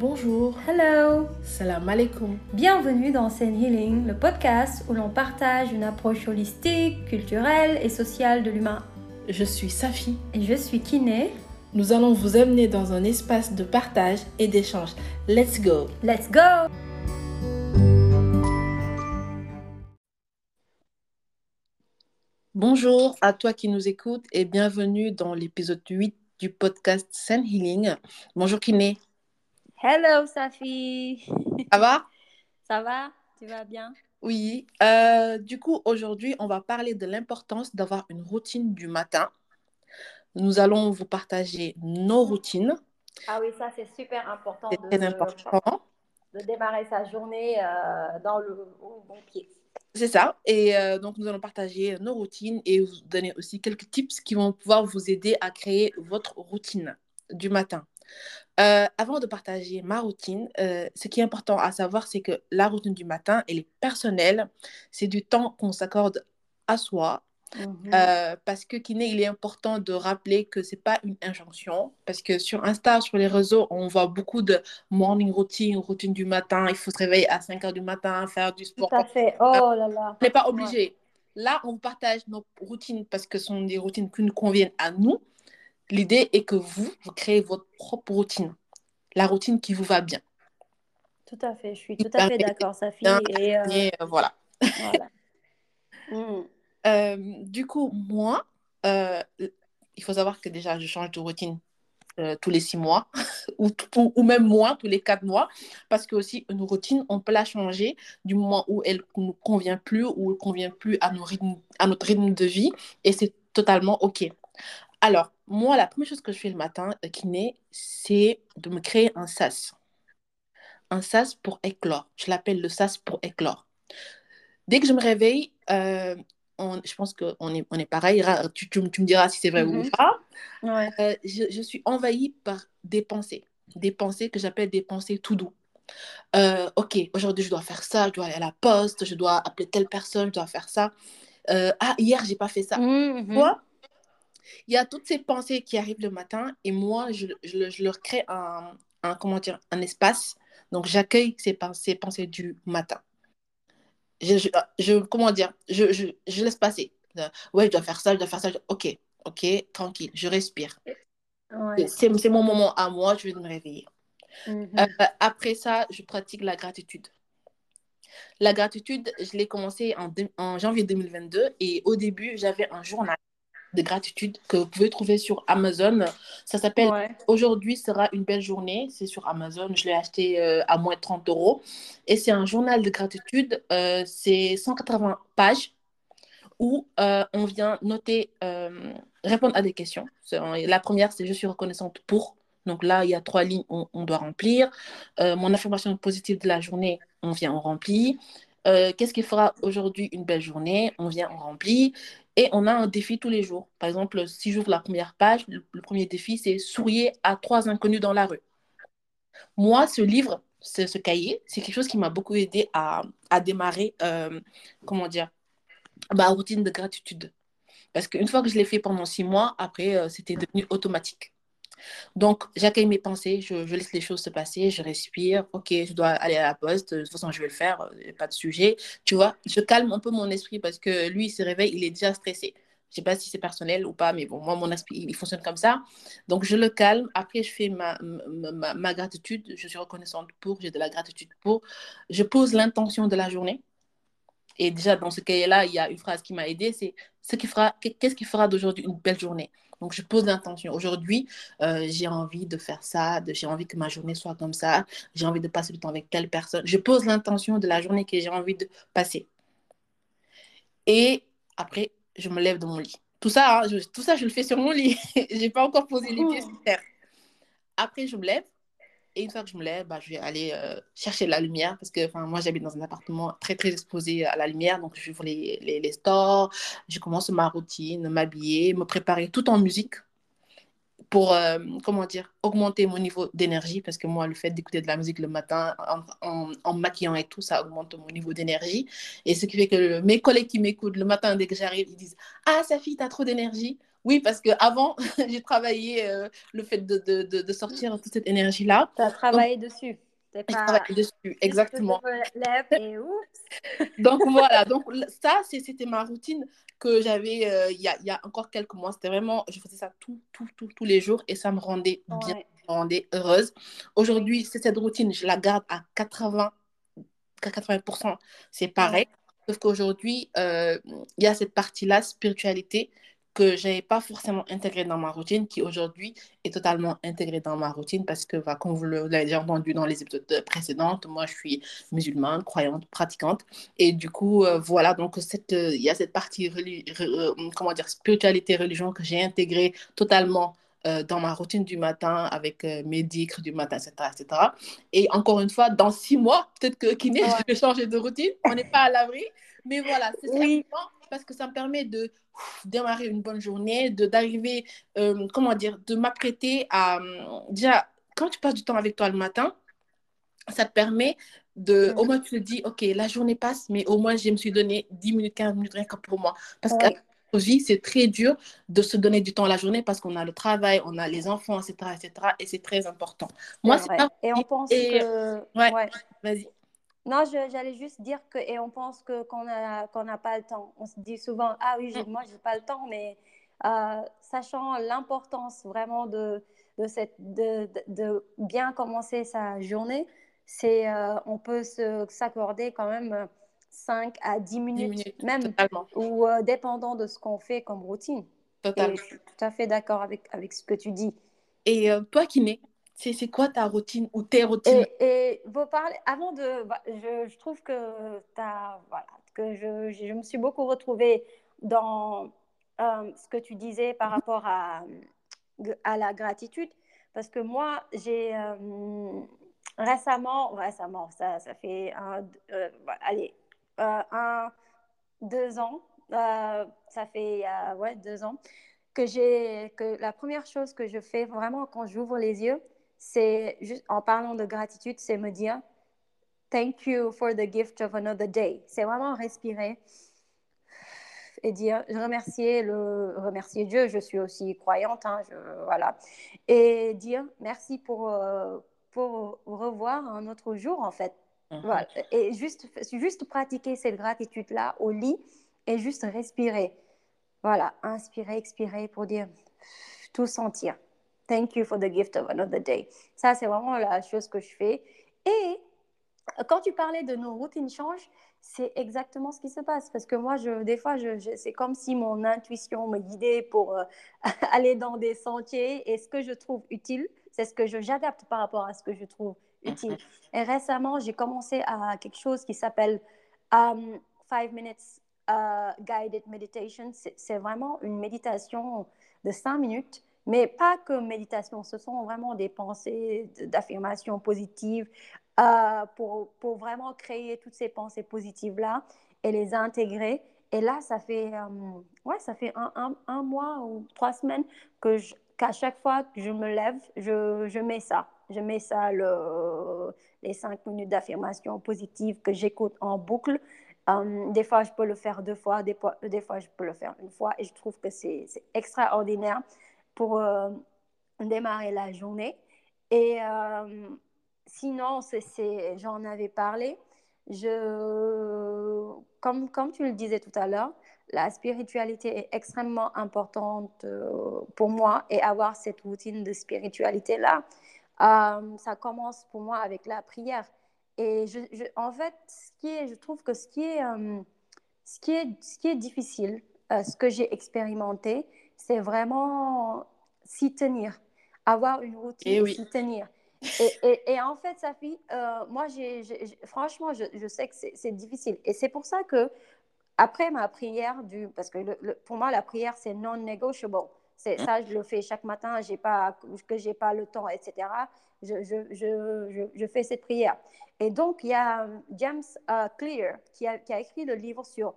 Bonjour. Hello. Salam alaikum. Bienvenue dans Zen Healing, le podcast où l'on partage une approche holistique, culturelle et sociale de l'humain. Je suis Safi. Et je suis Kiné. Nous allons vous amener dans un espace de partage et d'échange. Let's go. Let's go. Bonjour à toi qui nous écoutes et bienvenue dans l'épisode 8 du podcast Zen Healing. Bonjour Kiné. Hello Safi. Ça va? Ça va? Tu vas bien? Oui. Euh, du coup, aujourd'hui, on va parler de l'importance d'avoir une routine du matin. Nous allons vous partager nos routines. Ah oui, ça c'est super important. C'est très important. De démarrer sa journée euh, dans le au bon pied. C'est ça. Et euh, donc, nous allons partager nos routines et vous donner aussi quelques tips qui vont pouvoir vous aider à créer votre routine du matin. Euh, avant de partager ma routine, euh, ce qui est important à savoir, c'est que la routine du matin, elle est personnelle. C'est du temps qu'on s'accorde à soi. Mhm. Euh, parce que Kiné, il est important de rappeler que c'est pas une injonction. Parce que sur Insta, sur les réseaux, on voit beaucoup de morning routine, routine du matin. Il faut se réveiller à 5 heures du matin, faire du sport. Tout à fait. Oh là là. On n'est pas obligé. Là, on partage nos routines parce que ce sont des routines qui nous conviennent à nous. L'idée est que vous, vous créez votre propre routine, la routine qui vous va bien. Tout à fait. Je suis tout à fait d'accord, Safi. Et, euh, Et euh, voilà. voilà. Mm. Euh, du coup, moi, il faut savoir que déjà, je change de routine euh, tous les six mois ou, ou, ou même moins, tous les quatre mois, parce que aussi, une routine, on peut la changer du moment où elle ne nous convient plus ou elle ne convient plus à, nos rythmes, à notre rythme de vie et c'est totalement OK. Alors, moi, la première chose que je fais le matin, euh, kiné, c'est de me créer un sas. Un sas pour éclore. Je l'appelle le sas pour éclore. Dès que je me réveille, euh, on- je pense qu'on est, on est pareil. Tu, tu- tu me diras si c'est vrai ou Mhm. pas. Ouais. Euh, je, je suis envahie par des pensées. Des pensées que j'appelle des pensées tout doux. Euh, ok, aujourd'hui je dois faire ça, je dois aller à la poste, je dois appeler telle personne, je dois faire ça. Ah, hier j'ai pas fait ça. Mhm. Tu vois, il y a toutes ces pensées qui arrivent le matin et moi, je, je- je leur crée un, un, comment dire, un espace. Donc, j'accueille ces, pen- ces pensées du matin. Je, je, je- comment dire, je, je, je laisse passer. Euh, ouais, je dois faire ça, je dois faire ça. Ok, ok, tranquille, je respire. Ouais. C'est mon moment à moi, je vais me réveiller. Mhm. Euh, après ça, je pratique la gratitude. La gratitude, je l'ai commencé en, en janvier 2022 et au début, j'avais un journal de gratitude que vous pouvez trouver sur Amazon. Ça s'appelle Ouais. Aujourd'hui sera une belle journée. C'est sur Amazon. Je l'ai acheté euh, à moins de 30 euros. Et c'est un journal de gratitude. Euh, c'est 180 pages où euh, on vient noter, répondre à des questions. La première, c'est je suis reconnaissante pour. Donc là, il y a trois lignes on, on doit remplir. Mon affirmation positive de la journée, on vient, on remplit. Qu'est-ce qui fera aujourd'hui une belle journée On vient, on remplit. Et on a un défi tous les jours. Par exemple, si j'ouvre la première page, le, premier défi, c'est souriez à trois inconnus dans la rue. Moi, ce livre, ce, cahier, c'est quelque chose qui m'a beaucoup aidé à, à démarrer, euh, comment dire, ma routine de gratitude. Parce qu'une fois que je l'ai fait pendant six mois, après, euh, c'était devenu automatique. Donc, j'accueille mes pensées, je, laisse les choses se passer, je respire. Ok, je dois aller à la poste, de toute façon, je vais le faire, euh, pas de sujet. Tu vois, je calme un peu mon esprit parce que lui, il se réveille, il est déjà stressé. Je sais pas si c'est personnel ou pas, mais bon, moi, mon esprit, il fonctionne comme ça. Donc, je le calme. Après, je fais ma, ma- ma gratitude. Je suis reconnaissante pour, j'ai de la gratitude pour. Je pose l'intention de la journée. Et déjà, dans ce cahier-là, il y a une phrase qui m'a aidée, c'est ce qui fera, qu'est-ce qui fera d'aujourd'hui une belle journée? Donc, je pose l'intention. Aujourd'hui, euh, j'ai envie de faire ça, de- j'ai envie que ma journée soit comme ça, j'ai envie de passer du temps avec telle personne. Je pose l'intention de la journée que j'ai envie de passer. Et après, je me lève de mon lit. Tout ça, hein, je, tout ça, je le fais sur mon lit. j'ai pas encore posé les pieds sur terre. Après, je me lève. Et une fois que je me lève, bah, je vais aller euh, chercher la lumière parce que moi, j'habite dans un appartement très, très exposé à la lumière. Donc, je les, les, les stores, je commence ma routine, m'habiller, me préparer tout en musique pour, euh, comment dire, augmenter mon niveau d'énergie parce que moi, le fait d'écouter de la musique le matin en, en, maquillant et tout, ça augmente mon niveau d'énergie. Et ce qui fait que mes collègues qui m'écoutent le matin dès que j'arrive, ils disent Ah, Safi, t'as trop d'énergie. Oui, parce qu'avant, j'ai travaillé euh, le fait de, de, de, sortir toute cette énergie-là. Tu as travaillé dessus. J'ai travaillé dessus, exactement. Et donc voilà, donc ça, c'était ma routine que j'avais euh, il y, a, y, a, encore quelques mois. C'était vraiment, je faisais ça tout, tout, tout, tous les jours et ça me rendait bien, me rendait heureuse. Aujourd'hui, c'est cette routine, je la garde à 80, 80%, c'est pareil. Sauf qu'aujourd'hui, euh, il y a cette partie-là, spiritualité, que je n'avais pas forcément intégrée dans ma routine, qui aujourd'hui est totalement intégrée dans ma routine parce que, bah, comme vous l'avez déjà entendu dans les épisodes précédents, moi je suis musulmane, croyante, pratiquante. Et du coup, euh, voilà, donc euh, il y a cette partie, comment dire, spiritualité, religion que j'ai intégrée totalement dans ma routine du matin avec mes dicres du matin, etc., etc. Et encore une fois, dans six mois, peut-être que Kiné, je vais changer de routine. On n'est pas à l'abri. Mais voilà, c'est oui. Parce que ça me permet de démarrer une bonne journée, de d'arriver, euh, comment dire, de m'apprêter à... Déjà, quand tu passes du temps avec toi le matin, ça te permet de... Au moins, tu te dis, OK, la journée passe, mais au moins, je me suis donné 10 minutes, 15 minutes rien que pour moi. Parce que vie, c'est très dur de se donner du temps la journée parce qu'on a le travail, on a les enfants, etc., etc. Et c'est très important. Moi, c'est pas... Et on pense que... Ouais, ouais. vas-y. Non, j'allais juste dire que, et on pense que, qu'on n'a qu'on pas le temps. On se dit souvent, ah oui, moi, je n'ai pas le temps, mais euh, sachant l'importance vraiment de, de, cette, de, de, bien commencer sa journée, c'est, euh, on peut s'accorder quand même 5 à 10 minutes, même, ou euh, dépendant de ce qu'on fait comme routine. Totalement. je suis tout à fait d'accord avec, avec ce que tu dis. Et toi, Kiné, c'est quoi ta routine ou tes routines? Et, vous parlez, avant de. Bah, je, je, trouve que, as, voilà, que je, je, me suis beaucoup retrouvée dans euh, ce que tu disais par rapport à, à la gratitude. Parce que moi, j'ai euh, récemment, récemment, ça, ça fait un, euh, allez, un, deux ans, ça fait ouais, deux ans, que j'ai que la première chose que je fais vraiment quand j'ouvre les yeux, c'est juste en parlant de gratitude, c'est me dire thank you for the gift of another day. C'est vraiment respirer et dire je remercier le remercier Dieu. Je suis aussi croyante, hein, voilà, et dire merci pour euh, pour revoir un autre jour en fait. Mhm. Voilà. Et juste juste pratiquer cette gratitude là au lit et juste respirer. Voilà, inspirer, expirer pour dire tout sentir. Thank you for the gift of another day. Ça, c'est vraiment la chose que je fais. Et quand tu parlais de nos routines changent, c'est exactement ce qui se passe. Parce que moi, je, des fois, je, c'est comme si mon intuition me guidait pour euh, aller dans des sentiers. Et ce que je trouve utile, c'est ce que j'adapte par rapport à ce que je trouve utile. Et récemment, j'ai commencé à quelque chose qui s'appelle um, Five Minutes uh, Guided Meditation. C'est vraiment une méditation de cinq minutes mais pas que méditation, ce sont vraiment des pensées d'affirmation positive euh, pour, pour, vraiment créer toutes ces pensées positives-là et les intégrer. Et là, ça fait, euh, ouais, ça fait un, un, mois ou trois semaines que qu'à chaque fois que je me lève, je, je mets ça. Je mets ça, le, les cinq minutes d'affirmation positive que j'écoute en boucle. Euh, des fois, je peux le faire deux fois, des fois, des fois, je peux le faire une fois. Et je trouve que c'est extraordinaire pour euh, démarrer la journée. Et euh, sinon, c'est, j'en avais parlé. Je, comme, comme tu le disais tout à l'heure, la spiritualité est extrêmement importante euh, pour moi et avoir cette routine de spiritualité-là, ça commence pour moi avec la prière. Et je, en fait, ce qui est, je trouve que ce qui est, ce qui est, ce qui est difficile, ce que j'ai expérimenté, c'est vraiment s'y tenir, avoir une routine et, s'y tenir. Et, et, en fait, Safi, euh, moi, franchement, je, je, sais que c'est, difficile. Et c'est pour ça que, après ma prière, du, parce que pour moi, la prière, c'est non negotiable. C'est, ça, je le fais chaque matin, pas, que je n'ai pas le temps, etc. Je, je, je, fais cette prière. Et donc, il y a James euh, Clear qui a, qui a écrit le livre sur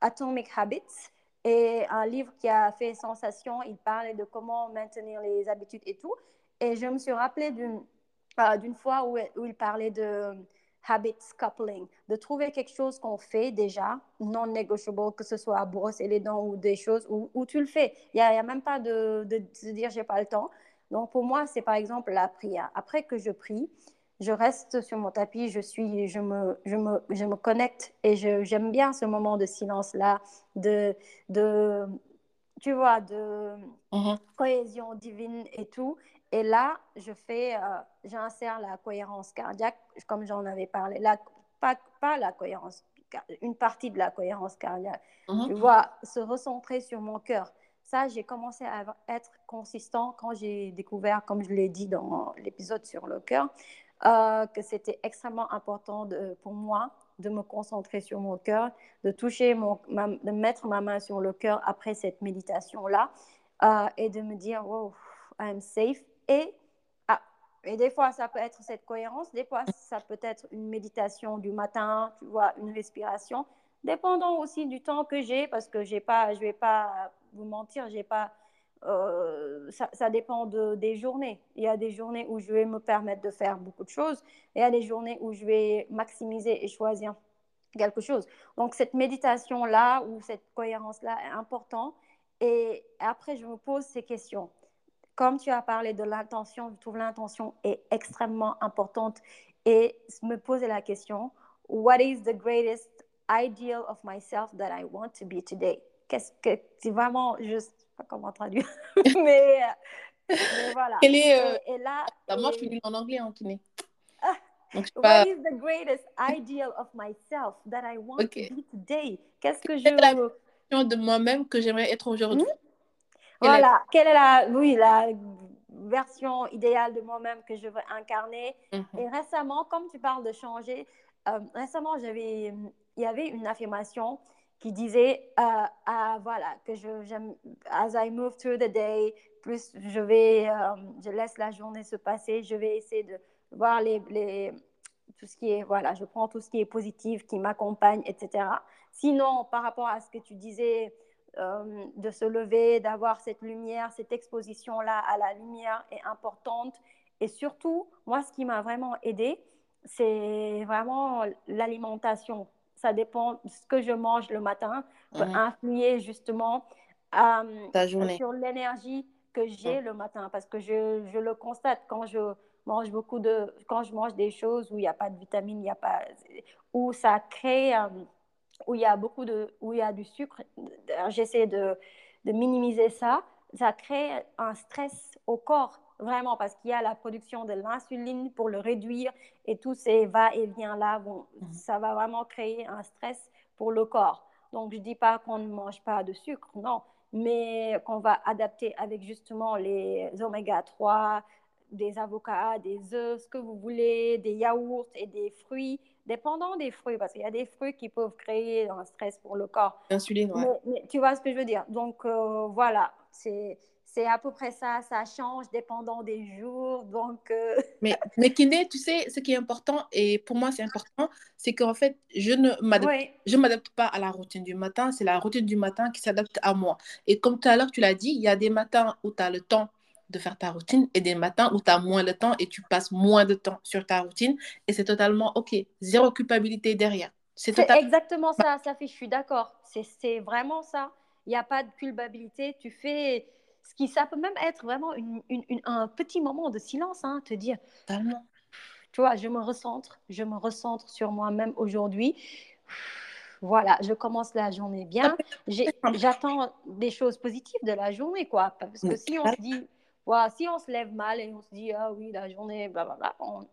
Atomic Habits. Et un livre qui a fait sensation, il parlait de comment maintenir les habitudes et tout. Et je me suis rappelée d'une euh, fois où, il parlait de habits coupling, de trouver quelque chose qu'on fait déjà, non négociable, que ce soit brosser les dents ou des choses où, où tu le fais. Il n'y a, même pas de, de se dire j'ai pas le temps. Donc pour moi, c'est par exemple la prière. Après que je prie, je reste sur mon tapis, je, suis, je, me, je, me, je me connecte et j'aime bien ce moment de silence-là, de, de, tu vois, de Mhm. cohésion divine et tout. Et là, je fais, euh, j'insère la cohérence cardiaque, comme j'en avais parlé. La, pas, pas la cohérence, une partie de la cohérence cardiaque. Mhm. Tu vois, se recentrer sur mon cœur. Ça, j'ai commencé à être consistant quand j'ai découvert, comme je l'ai dit dans l'épisode sur le cœur, euh, que c'était extrêmement important pour moi de me concentrer sur mon cœur, de toucher mon, de mettre ma main sur le cœur après cette méditation-là euh, et de me dire, wow, I'm safe. Et, ah, et des fois, ça peut être cette cohérence, des fois, ça peut être une méditation du matin, tu vois, une respiration, dépendant aussi du temps que j'ai, parce que j'ai pas, je vais pas vous mentir, j'ai pas euh, ça, dépend de, des journées. Il y a des journées où je vais me permettre de faire beaucoup de choses et il y a des journées où je vais maximiser et choisir quelque chose. Donc cette méditation-là ou cette cohérence-là est importante. Et après, je me pose ces questions. Comme tu as parlé de l'intention, je trouve l'intention est extrêmement importante et me poser la question, what is the greatest ideal of myself that I want to be today? Qu'est-ce que c'est vraiment juste pas comment traduire, mais, mais, voilà. Quel est, euh... et, et, là, moi, je suis nulle en anglais en kiné. Donc, pas... What is the greatest ideal of myself that I want okay. to be today? Qu'est-ce que je la version de moi-même que j'aimerais être aujourd'hui? Hmm? Voilà. Est... Quelle est la, oui, la version idéale de moi-même que je veux incarner? Mhm. Et récemment, comme tu parles de changer, euh, récemment, j'avais, il y avait une affirmation qui disait euh, ah, voilà que je as I move through the day plus je vais euh, je laisse la journée se passer je vais essayer de voir les, les tout ce qui est voilà je prends tout ce qui est positif qui m'accompagne etc sinon par rapport à ce que tu disais euh, de se lever d'avoir cette lumière cette exposition là à la lumière est importante. Et surtout moi ce qui m'a vraiment aidé c'est vraiment l'alimentation ça dépend de ce que je mange le matin, peut Mhm. influer justement euh, Ta journée. sur l'énergie que j'ai le matin. Parce que je, je le constate quand je mange beaucoup de, quand je mange des choses où il n'y a pas de vitamines, il a pas, où ça crée, euh, où il y a beaucoup de, où il y a du sucre. J'essaie de, de minimiser ça. Ça crée un stress au corps vraiment parce qu'il y a la production de l'insuline pour le réduire et tous ces va-et-vient là, bon, Mhm. ça va vraiment créer un stress pour le corps. Donc je dis pas qu'on ne mange pas de sucre, non, mais qu'on va adapter avec justement les oméga 3, des avocats, des œufs, ce que vous voulez, des yaourts et des fruits, dépendant des fruits, parce qu'il y a des fruits qui peuvent créer un stress pour le corps. L'insuline, ouais. Mais, mais tu vois ce que je veux dire. Donc euh, voilà, c'est c'est à peu près ça. Ça change dépendant des jours. Donc euh, Mais, mais kiné, tu sais, ce qui est important, et pour moi c'est important, c'est qu'en fait, je ne m'adapte oui, je m'adapte pas à la routine du matin, c'est la routine du matin qui s'adapte à moi. Et comme tout à l'heure, tu l'as dit, il y a des matins où tu as le temps de faire ta routine et des matins où tu as moins de temps et tu passes moins de temps sur ta routine et c'est totalement OK. Zéro culpabilité derrière. C'est c'est totalement... exactement ça, ça fait, je suis d'accord. C'est c'est vraiment ça. Il n'y a pas de culpabilité. Tu fais ce qui, ça peut même être vraiment une, une, une- un petit moment de silence, hein, te dire, totalement. tu vois, je me recentre, je me recentre sur moi-même aujourd'hui. Voilà, je commence la journée bien. J'attends des choses positives de la journée, quoi. Parce que si on se dit, si on se lève mal et on se dit, ah oui, la journée, blablabla, on,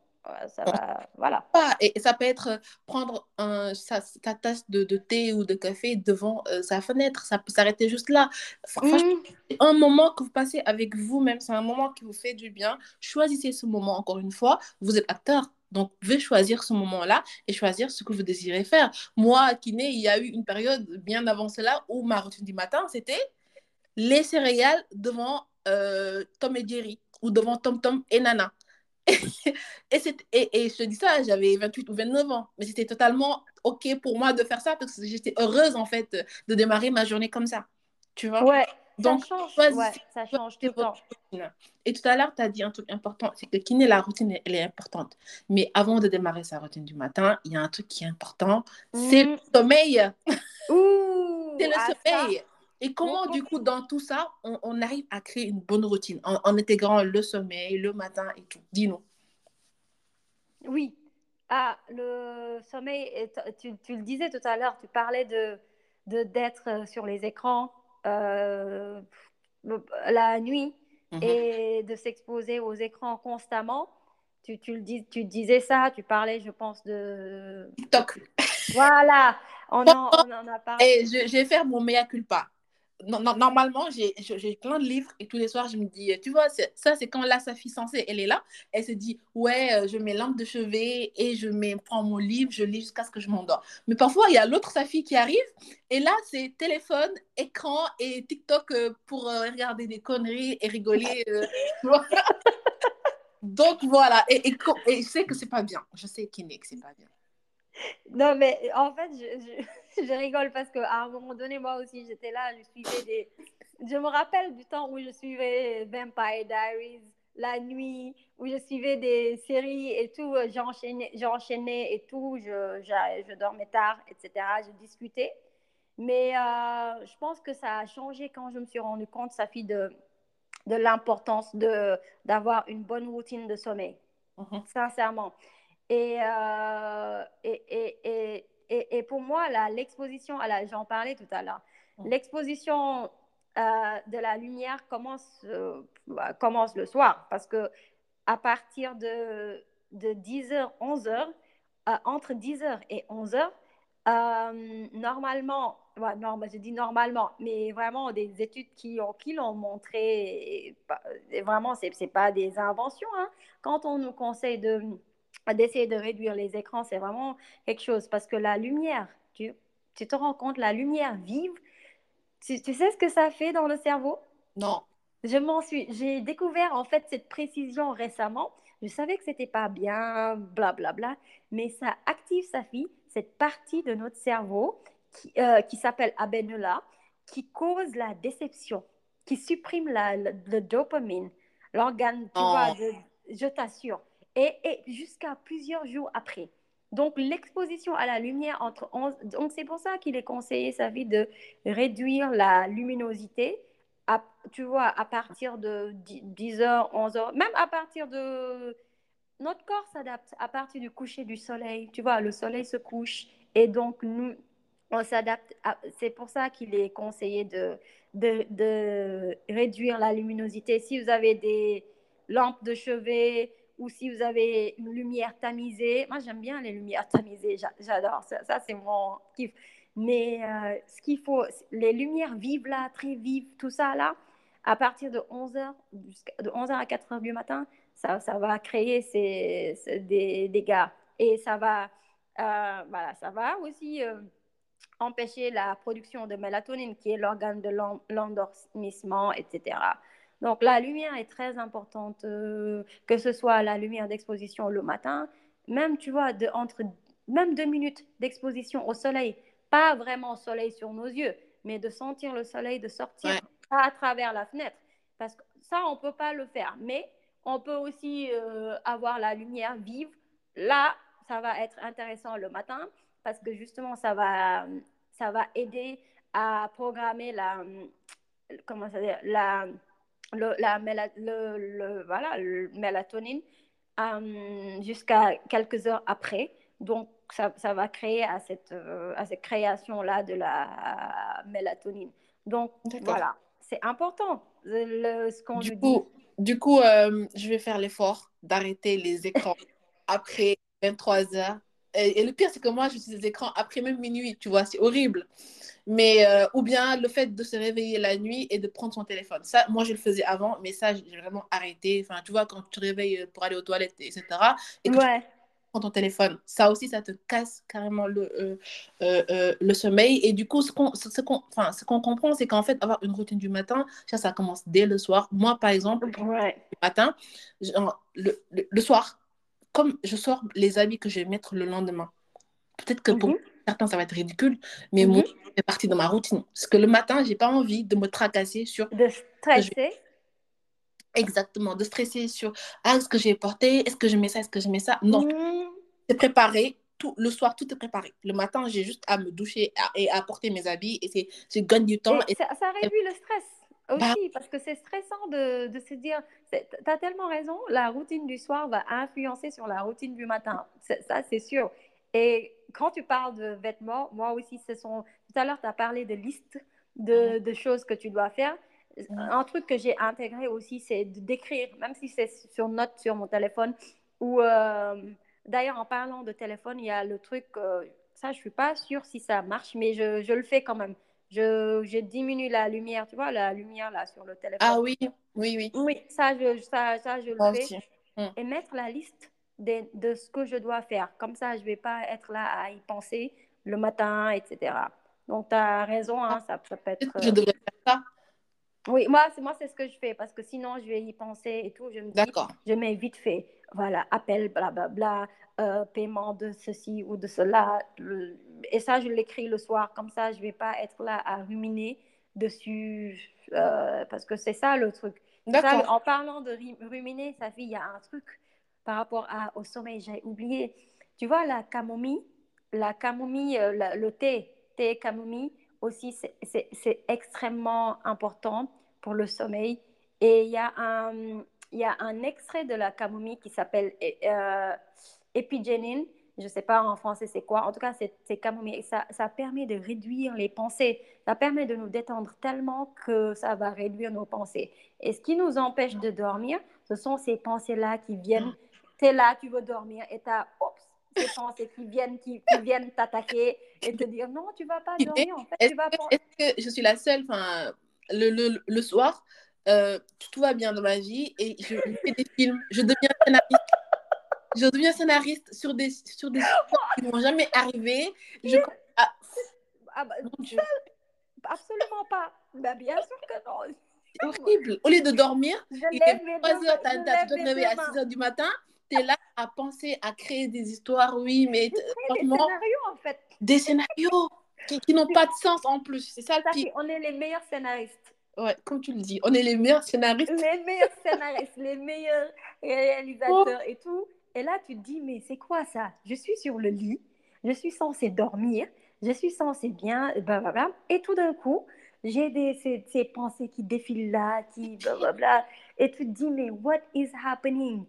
ça va, voilà. Et ça peut être euh, prendre un, sa, ta tasse de, de thé ou de café devant euh, sa fenêtre. Ça peut s'arrêter juste là. Fr- Franchement, c'est un moment que vous passez avec vous-même. C'est un moment qui vous fait du bien. Choisissez ce moment, encore une fois. Vous êtes acteur. Donc, vous devez choisir ce moment-là et choisir ce que vous désirez faire. Moi, à Kiné, il y a eu une période bien avant cela où ma routine du matin, c'était les céréales devant euh, Tom et Jerry ou devant Tom Tom et Nana. Et, et, et je te dis ça, j'avais 28 ou 29 ans, mais c'était totalement OK pour moi de faire ça parce que j'étais heureuse en fait de démarrer ma journée comme ça. Tu vois? Ouais, Donc, ça change, choisis- ouais, ça change tout le temps. routine. Et tout à l'heure, tu as dit un truc important, c'est que kiné, la routine, elle est importante. Mais avant de démarrer sa routine du matin, il y a un truc qui est important, c'est le sommeil. Ouh, C'est le ah, ça, sommeil. Et comment, du coup, dans tout ça, on, on arrive à créer une bonne routine en, en intégrant le sommeil, le matin et tout? Dis-nous. Oui. Ah, le sommeil, est- tu, tu le disais tout à l'heure, tu parlais de de- d'être sur les écrans euh, la nuit Mhm. et de s'exposer aux écrans constamment. Tu, tu le dis, tu disais ça, tu parlais, je pense, de... TikTok. Voilà, on en, on en a parlé. Et je, je vais faire mon mea culpa. Normalement, j'ai plein de livres et tous les soirs, je me dis, tu vois, ça, c'est quand là, sa fille censée, elle est là. Elle se dit, ouais, euh, je mets lampe de chevet et je mets, prends mon livre, je lis jusqu'à ce que je m'endors. Mais parfois, il y a l'autre sa fille qui arrive et là, c'est téléphone, écran et TikTok euh, pour euh, regarder des conneries et rigoler. euh. Donc voilà, et, et, je sais que c'est pas bien. Je sais que c'est pas bien. Non, mais en fait, je, je rigole parce qu'à un moment donné, moi aussi, j'étais là, je suivais des... Je me rappelle du temps où je suivais Vampire Diaries la nuit, où je suivais des séries et tout, j'enchaînais, j'enchaînais et tout, je, je, je dormais tard, etc. Je discutais. Mais euh, je pense que ça a changé quand je me suis rendu compte, ça fait de, de l'importance de, d'avoir une bonne routine de sommeil, Mhm. sincèrement. Et, euh, et, et, et, et, et pour moi, l'exposition, j'en parlais tout à l'heure, Mhm. l'exposition euh, de la lumière commence, euh, bah, commence le soir parce que à partir de, de 10h, 11h, euh, entre 10h et 11h, euh, normalement, non, bah, je dis normalement, mais vraiment des études qui ont qui l'ont montré, et, pas- et vraiment, c'est c'est pas des inventions. hein. Quand on nous conseille de d'essayer de réduire les écrans, c'est vraiment quelque chose parce que la lumière, tu, tu te rends compte, la lumière vive, tu, tu sais ce que ça fait dans le cerveau? Non. Je m'en suis, j'ai découvert en fait cette précision récemment. Je savais que c'était pas bien, blablabla, bla, bla, mais ça active sa fille, cette partie de notre cerveau qui, euh, qui s'appelle abenula, qui cause la déception, qui supprime la, le, le dopamine, l'organe, tu Oh. vois, je t'assure, et, jusqu'à plusieurs jours après. Donc, l'exposition à la lumière entre 11... Donc, c'est pour ça qu'il est conseillé, sa vie, de réduire la luminosité tu vois, à partir de 10 h 11 h même à partir de... Notre corps s'adapte à partir du coucher du soleil. Tu vois, le soleil se couche et donc nous, on s'adapte. C'est pour ça qu'il est conseillé de, de, de réduire la luminosité. Si vous avez des lampes de chevet ou si vous avez une lumière tamisée, moi j'aime bien les lumières tamisées, j'a- j'adore ça, c'est mon kiff. Mais euh, ce qu'il faut, les lumières vives là, très vives, tout ça là, à partir de 11h, de 11h à 4h du matin, ça, ça va créer ces, des dégâts. Et ça va, euh, voilà, ça va aussi euh, empêcher la production de mélatonine, qui est l'organe de l'en- l'endormissement, etc. Donc la lumière est très importante, euh, que ce soit la lumière d'exposition le matin, même, tu vois, de, entre, même deux minutes d'exposition au soleil, pas vraiment au soleil sur nos yeux, mais de sentir le soleil, de sortir Ouais. à travers la fenêtre. Parce que ça, on ne peut pas le faire. Mais on peut aussi euh, avoir la lumière vive. Là, ça va être intéressant le matin parce que justement, ça va, ça va aider à programmer la, comment ça dire, la, le, la le, le- voilà, le mélatonine euh, jusqu'à quelques heures après. Donc, ça, ça va créer à cette, euh, à cette création-là de la mélatonine. Donc, voilà, c'est important le, ce qu'on Du dit. coup, du coup euh, je vais faire l'effort d'arrêter les écrans après 23 heures. Et, et le pire, c'est que moi, j'utilise les écrans après même minuit, tu vois, c'est horrible. Mais, euh, ou bien le fait de se réveiller la nuit et de prendre son téléphone. Ça, moi, je le faisais avant, mais ça, j'ai vraiment arrêté. Enfin, tu vois, quand tu te réveilles pour aller aux toilettes, etc., et que tu prends ton téléphone, ça aussi, ça te casse carrément le, euh, euh, euh, le sommeil. Et du coup, ce qu'on ce qu'on enfin, ce qu'on comprend, c'est qu'en fait, avoir une routine du matin, ça, ça commence dès le soir. Moi, par exemple, ouais, le matin, genre, le, le, le soir, comme je sors les habits que je vais mettre le lendemain. Peut-être que pour Mhm. Certains, ça va être ridicule, mais moi, Mhm. c'est partie de ma routine. Parce que le matin, j'ai pas envie de me tracasser sur De stresser. exactement, de stresser sur ah, est-ce que j'ai porté, est-ce que je mets ça, est-ce que je mets ça. Non, Mhm. c'est préparé. Tout, le soir, tout est préparé. Le matin, j'ai juste à me doucher à- et à porter mes habits et c'est, je gagne du temps. Et Et, ça, ça réduit le stress Bah- aussi, parce que c'est stressant de, de se dire, tu as tellement raison, la routine du soir va influencer sur la routine du matin. Ça, c'est sûr. Et quand tu parles de vêtements, moi aussi, ce sont... Tout à l'heure, tu as parlé de liste de, de choses que tu dois faire. Un truc que j'ai intégré aussi, c'est d'écrire, même si c'est sur note sur mon téléphone. Ou euh, d'ailleurs, en parlant de téléphone, il y a le truc, euh, ça, je suis pas sûre si ça marche, mais je, je le fais quand même. Je, je diminue la lumière, tu vois, la lumière là sur le téléphone. ah oui, oui, oui. Oui, ça, je, ça, ça, je le fais. aussi. Et mettre la liste de, de ce que je dois faire. Comme ça, je ne vais pas être là à y penser le matin, etc. Donc, tu as raison, hein, ça, ça peut être... Je devrais faire ça? Oui, moi, c'est moi, c'est ce que je fais parce que sinon, je vais y penser et tout. Je me dis, D'accord. je mets vite fait, voilà, appel, blablabla, euh, paiement de ceci ou de cela. Le- Et ça, je l'écris le soir. Comme ça, je vais pas être là à ruminer dessus euh, parce que c'est ça le truc. Ça, en parlant de ruminer, ça fait, il y a un truc par rapport au sommeil, j'ai oublié. Tu vois, la camomille, la camomille, euh, le thé, thé camomille aussi, c'est- extrêmement important pour le sommeil. Et il y, a un, y a un extrait de la camomille qui s'appelle euh. Je ne sais pas en français c'est quoi. En tout cas, c'est camomille. Ça, ça permet de réduire les pensées. Ça permet de nous détendre tellement que ça va réduire nos pensées. Et ce qui nous empêche de dormir, ce sont ces pensées-là qui viennent. Tu es là, tu veux dormir et tu as ces pensées qui viennent, qui, qui viennent t'attaquer et te dire non, tu vas pas dormir. En fait, Est-ce tu vas que, penser. est-ce que je suis la seule, le, le, le soir, euh, tout va bien dans ma vie et je, je fais des films, je deviens scénariste. Je deviens scénariste sur des, sur des qui ne vont jamais arriver. Je à- Ah bah, absolument pas. Bah, bien sûr que non. c'est horrible. Au lieu de dormir, Je il est mes 3 deux heures, tu te mes réveiller à deux 6 mains. heures du matin. Tu es là à penser, à créer des histoires, oui, mais Des scénarios, en fait. des scénarios qui, qui n'ont pas de sens en plus. C'est ça le pire. on est les meilleurs scénaristes. Ouais, comme tu le dis, on est les meilleurs scénaristes. Les meilleurs scénaristes, les meilleurs réalisateurs et tout. Et là, tu te dis, mais c'est quoi ça? Je suis sur le lit, je suis censée dormir, je suis censée bien, blablabla. Et tout d'un coup, j'ai des, ces, ces pensées qui défilent là, qui blablabla. Et tu te dis, mais what is happening?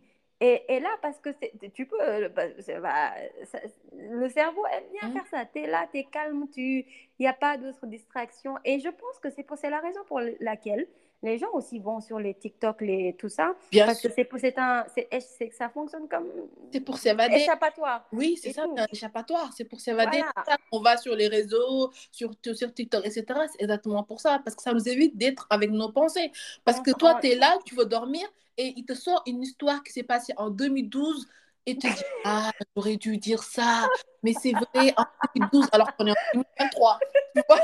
Et, et là, parce que tu peux, euh, bah, ça- le cerveau aime bien Mhm. faire ça. Tu es là, tu es calme, il n'y a pas d'autres distractions. Et je pense que c'est la raison pour laquelle les gens aussi vont sur les TikTok, les, tout ça. Bien Parce sûr, que c'est pour- c'est un, c'est, c'est que ça fonctionne comme c'est pour s'évader. échappatoire. Oui, c'est ça, c'est un échappatoire. C'est pour s'évader. Voilà. Qu'on va sur les réseaux, sur, sur TikTok, etc. C'est exactement pour ça. Parce que ça nous évite d'être avec nos pensées. Parce que toi, On- tu es là, tu veux dormir, et il te sort une histoire qui s'est passée en 2012, et tu te dis Ah, j'aurais dû dire ça. Mais c'est vrai, en 2012, alors qu'on est en 2023. Tu vois?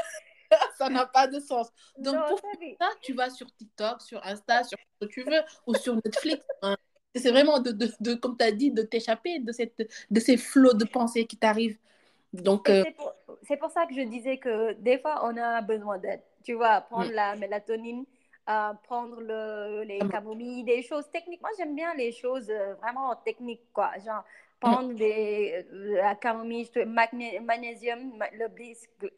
ça n'a pas de sens. Donc, Non, pour ça tu vas sur TikTok, sur Insta, sur ce que tu veux, ou sur Netflix. hein. C'est vraiment, de, de, de- comme tu as dit, de t'échapper de, cette, de ces flots de pensées qui t'arrivent. Donc, euh, c'est pour, c'est pour ça que je disais que des fois, on a besoin d'aide. Tu vois, prendre Mm. la mélatonine, euh, prendre le, les Comme- camomilles, des choses techniques. Moi, j'aime bien les choses euh, vraiment techniques, quoi. Genre, Mm. prendre des, la camomille, magne- magnésium, ma- le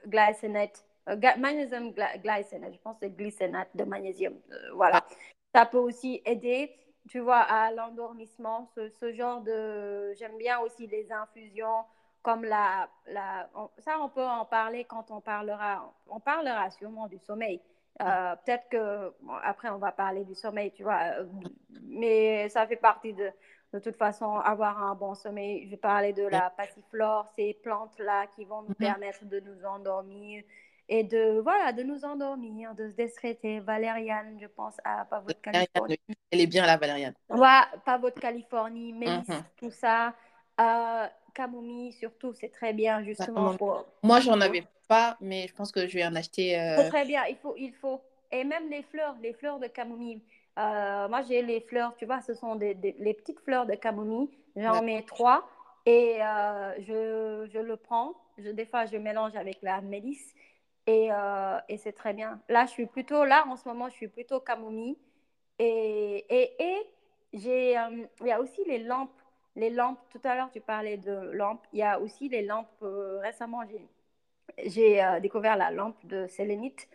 glycinate, euh, ga- magnésium gly- glycinate, je pense que c'est glycinate de magnésium. euh, voilà. Ça peut aussi aider, tu vois, à l'endormissement, ce, ce genre de... J'aime bien aussi les infusions comme la... la on- ça, on peut en parler quand on parlera, on parlera sûrement du sommeil. Euh, Peut-être que bon, après, on va parler du sommeil, tu vois, euh, mais ça fait partie de, de toute façon, avoir un bon sommeil. Je parler de la passiflore, ces plantes-là qui vont nous Mhm. permettre de nous endormir et de, voilà, de nous endormir, de se déstresser. Valériane, je pense à de Valériane, Californie. elle est bien, la Valériane. Ouais, Pavot de Californie, mélisse, Mhm. tout ça. Euh, camomille, surtout, c'est très bien, justement, camomille. pour... Moi, j'en avais pas, mais je pense que je vais en acheter. euh, très bien, il faut, il faut. Et même les fleurs, les fleurs de camomille. Euh, moi, j'ai les fleurs, tu vois, ce sont des, des- les petites fleurs de camomille. J'en Ouais. mets trois et euh, je, je, le prends. Je, des fois, je mélange avec la mélisse et, euh, et c'est très bien. Là, je suis plutôt, là, en ce moment, je suis plutôt camomille. Et, et, et j'ai, euh, il y a aussi les lampes. Les lampes, tout à l'heure, tu parlais de lampes. Il y a aussi les lampes. récemment, j'ai, j'ai découvert la lampe de sélénite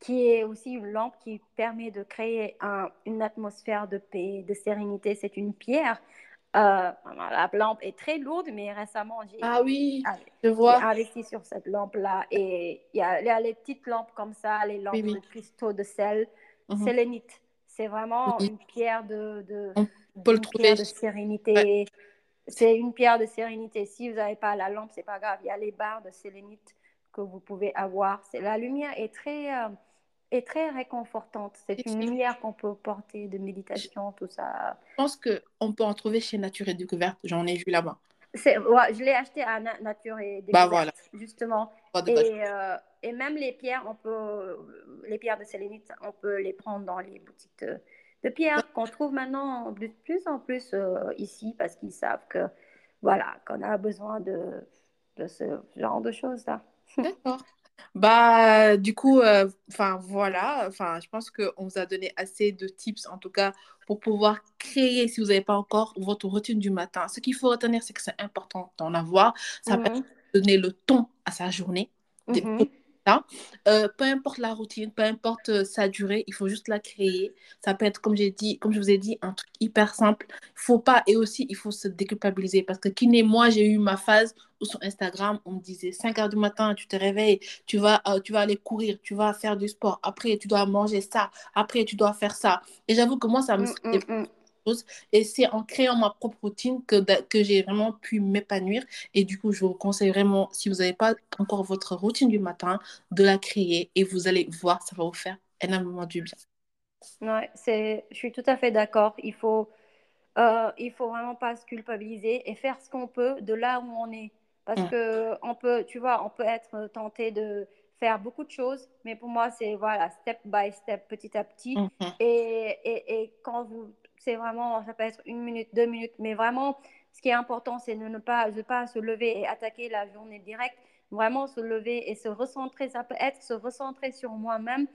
qui est aussi une lampe qui permet de créer un, une atmosphère de paix, de sérénité. C'est une pierre. Euh, la lampe est très lourde, mais récemment, j'ai ah oui, je vois. investi sur cette lampe-là. Et il y, a, y a les petites lampes comme ça, les lampes de cristaux de sel, mm sélénite. C'est vraiment une pierre de, de, une pierre de sérénité. C'est une pierre de sérénité. Si vous n'avez pas la lampe, c'est pas grave. Il y a les barres de sélénite que vous pouvez avoir. La lumière est très, euh, est très réconfortante. C'est une lumière qu'on peut porter de méditation, tout ça. Je pense qu'on peut en trouver chez Nature et Découverte. J'en ai vu là-bas. Ouais, je l'ai acheté à Nature et Découverte, bah, voilà. justement. Et, euh, et, même les pierres, on peut, les pierres de sélénite, on peut les prendre dans les boutiques de, pierres qu'on trouve maintenant de plus en plus euh, ici parce qu'ils savent que voilà qu'on a besoin de, de ce genre de choses là. D'accord. Bah, du coup, euh, enfin voilà, enfin, je pense qu'on vous a donné assez de tips, en tout cas, pour pouvoir créer, si vous n'avez pas encore, votre routine du matin. Ce qu'il faut retenir, c'est que c'est important d'en avoir. Ça peut donner le ton à sa journée. Euh, peu importe la routine, peu importe euh, sa durée, il faut juste la créer. Ça peut être, comme j'ai dit, comme je vous ai dit, un truc hyper simple. Il faut pas, et aussi, il faut se déculpabiliser parce que qui n'est moi, j'ai eu ma phase où sur Instagram, on me disait 5 heures du matin, tu te réveilles, tu vas, euh, tu vas aller courir, tu vas faire du sport. Après, tu dois manger ça. Après, tu dois faire ça. Et j'avoue que moi, ça me mmh, et c'est en créant ma propre routine que, que j'ai vraiment pu m'épanouir. Et du coup, je vous conseille vraiment, si vous n'avez pas encore votre routine du matin, de la créer et vous allez voir, ça va vous faire énormément du bien. Ouais, c'est, je suis tout à fait d'accord. Il faut, euh, il faut vraiment pas se culpabiliser et faire ce qu'on peut de là où on est. Parce mm. que on peut, tu vois, on peut être tenté de faire beaucoup de choses, mais pour moi, c'est voilà, step by step, petit à petit. Mm-hmm. Et, et, et, quand vous c'est vraiment, ça peut être une minute, deux minutes, mais vraiment, ce qui est important, c'est de ne pas, de pas se lever et attaquer la journée directe. Vraiment se lever et se recentrer. Ça peut être se recentrer sur moi-même.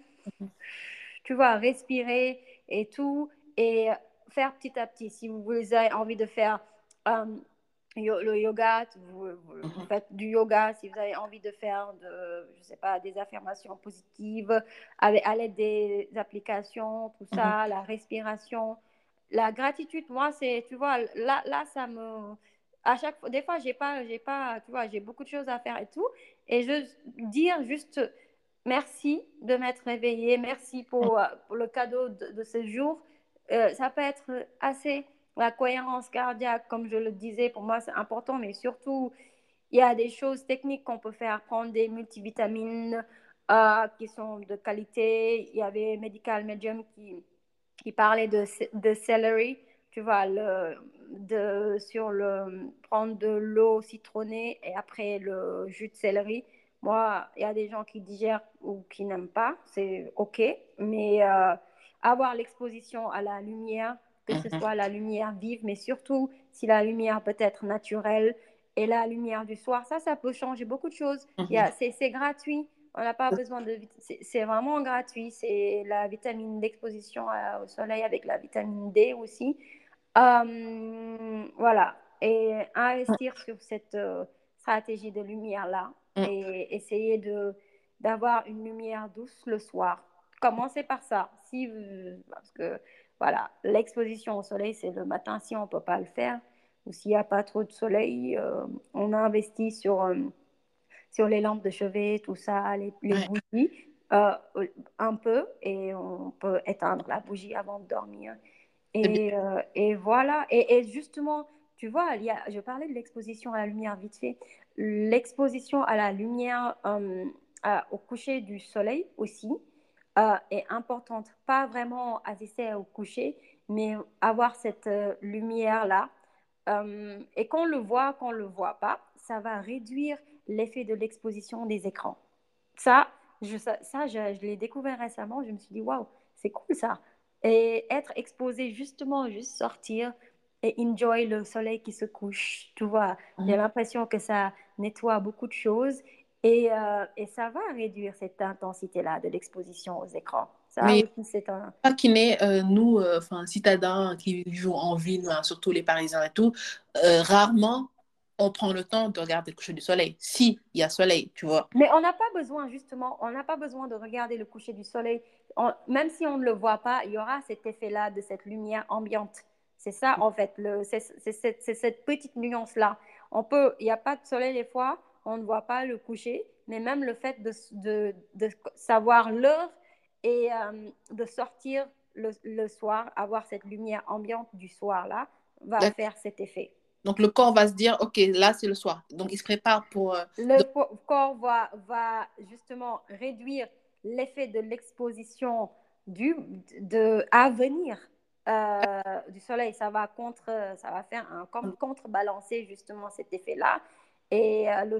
Tu vois, respirer et tout. Et faire petit à petit. Si vous avez envie de faire euh, le yoga, vous, mhm. faites du yoga. Si vous avez envie de faire, de, je sais pas, des affirmations positives avec, à l'aide des applications, tout ça, mhm. la respiration la gratitude, moi, c'est, tu vois, là, là, ça me. À chaque fois, des fois, j'ai pas, j'ai pas, tu vois, j'ai beaucoup de choses à faire et tout. Et je dire juste merci de m'être réveillée, merci pour, mm. euh, pour le cadeau de, ce jour. Euh, ça peut être assez. La cohérence cardiaque, comme je le disais, pour moi, c'est important, mais surtout, il y a des choses techniques qu'on peut faire, prendre des multivitamines euh, qui sont de qualité. Il y avait Medical Medium qui qui parlait de, de celery, tu vois, le, de, sur le, prendre de l'eau citronnée et après le jus de céleri. Moi, il y a des gens qui digèrent ou qui n'aiment pas, c'est OK, mais euh, avoir l'exposition à la lumière, que ce mhm. soit la lumière vive, mais surtout si la lumière peut être naturelle et la lumière du soir, ça, ça peut changer beaucoup de choses. Mhm. C'est gratuit. On n'a pas besoin de. C'est vraiment gratuit. C'est la vitamine d'exposition au soleil avec la vitamine D aussi. Euh, voilà. Et investir sur cette euh, stratégie de lumière-là et essayer de d'avoir une lumière douce le soir. Commencez par ça. Si parce que voilà, l'exposition au soleil, c'est le matin si on ne peut pas le faire ou s'il n'y a pas trop de soleil, euh, on investit sur sur les lampes de chevet, tout ça, les, bougies, euh, un peu, et on peut éteindre la bougie avant de dormir. Et, euh, et voilà, et, justement, tu vois, il y a, je parlais de l'exposition à la lumière vite fait. L'exposition à la lumière euh, au coucher du soleil aussi est importante. Pas vraiment assister au coucher, mais avoir cette lumière-là. et qu'on le voit, qu'on ne le voit pas, ça va réduire l'effet de l'exposition des écrans. Ça, je, ça, je, l'ai découvert récemment. Je me suis dit, waouh, c'est cool ça. Et être exposé, justement, juste sortir, et enjoy le soleil qui se couche. Tu vois, j'ai l'impression que ça nettoie beaucoup de choses et, euh, et ça va réduire cette intensité-là de l'exposition aux écrans. Ça Mais c'est un... pas kiné, euh, nous, euh, enfin, citadins qui vivons en ville, hein, surtout les Parisiens et tout, euh, rarement on prend le temps de regarder le coucher du soleil. Si, il y a soleil, tu vois. Mais on n'a pas besoin, justement, on n'a pas besoin de regarder le coucher du soleil. On- même si on ne le voit pas, il y aura cet effet-là de cette lumière ambiante. C'est ça, en fait, c'est cette petite nuance-là. On peut, il n'y a pas de soleil des fois, on ne voit pas le coucher, mais même le fait de, de- de savoir l'heure et euh, de sortir le, le soir, avoir cette lumière ambiante du soir-là, va faire cet effet. Donc le corps va se dire, ok, là c'est le soir. Donc il se prépare pour. euh, Le corps va, va justement réduire l'effet de l'exposition du, de, à venir euh, du soleil. Ça va, contre, ça va faire un comme contrebalancer justement cet effet-là. Et euh, le,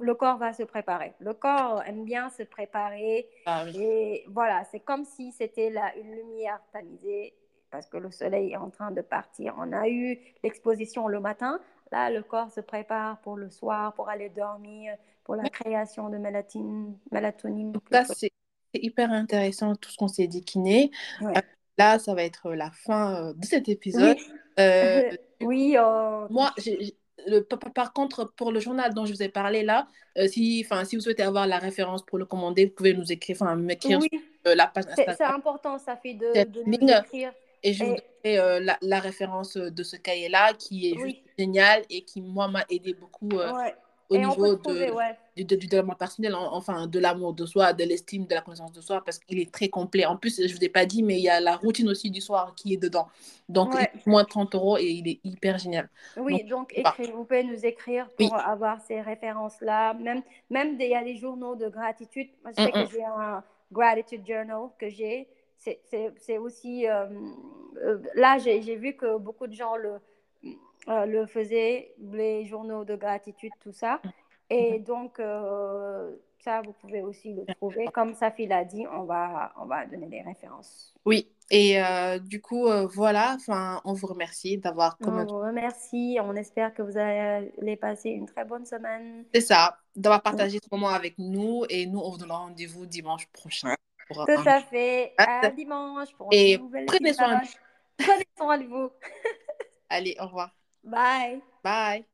le corps va se préparer. Le corps aime bien se préparer. Ah oui. Et voilà, c'est comme si c'était là une lumière tamisée parce que le soleil est en train de partir. On a eu l'exposition le matin. Là, le corps se prépare pour le soir, pour aller dormir, pour la création de mélatine, mélatonine. Là, c'est hyper intéressant tout ce qu'on s'est dit, kiné. Ouais. Euh, là, ça va être la fin euh, de cet épisode. Oui, Euh, oui euh, moi, j'ai- j'ai- le, par, contre, pour le journal dont je vous ai parlé là, euh, si, si vous souhaitez avoir la référence pour le commander, vous pouvez nous écrire, enfin, m'écrire oui, sur euh, la page c'est c'est Instagram. important, ça fait de, de nous écrire. Et je vous Et- donnerai euh, la, la référence de ce cahier-là qui est Oui. juste génial et qui, moi, m'a aidé beaucoup euh, Ouais. au Et niveau peut trouver, de, ouais. du, du développement personnel, en- enfin de l'amour de soi, de l'estime, de la connaissance de soi, parce qu'il est très complet. En plus, je ne vous ai pas dit, mais il y a la routine aussi du soir qui est dedans. Donc, Ouais. il moins de 30 euros et il est hyper génial. Oui, donc bah. écris, vous pouvez nous écrire Oui. pour avoir ces références-là. Même, même il y a des journaux de gratitude. Moi, je sais Mm, mm. que j'ai un gratitude journal que j'ai. C'est- C'est c'est aussi. euh, euh, là, j'ai j'ai vu que beaucoup de gens le, euh, le faisaient, les journaux de gratitude, tout ça. Et donc, euh, ça, vous pouvez aussi le trouver. Comme Safi l'a dit, on va, on va donner les références. Oui, et euh, du coup, euh, voilà, enfin, on vous remercie d'avoir On vous remercie. On espère que vous allez passer une très bonne semaine. c'est ça, d'avoir partagé ce moment avec nous et nous, on vous donne rendez-vous dimanche prochain. Pour Tout à fait. Ah, À dimanche pour Et un nouvel prenez soin de épisode. Prenez soin de vous. Allez, au revoir. Bye. Bye.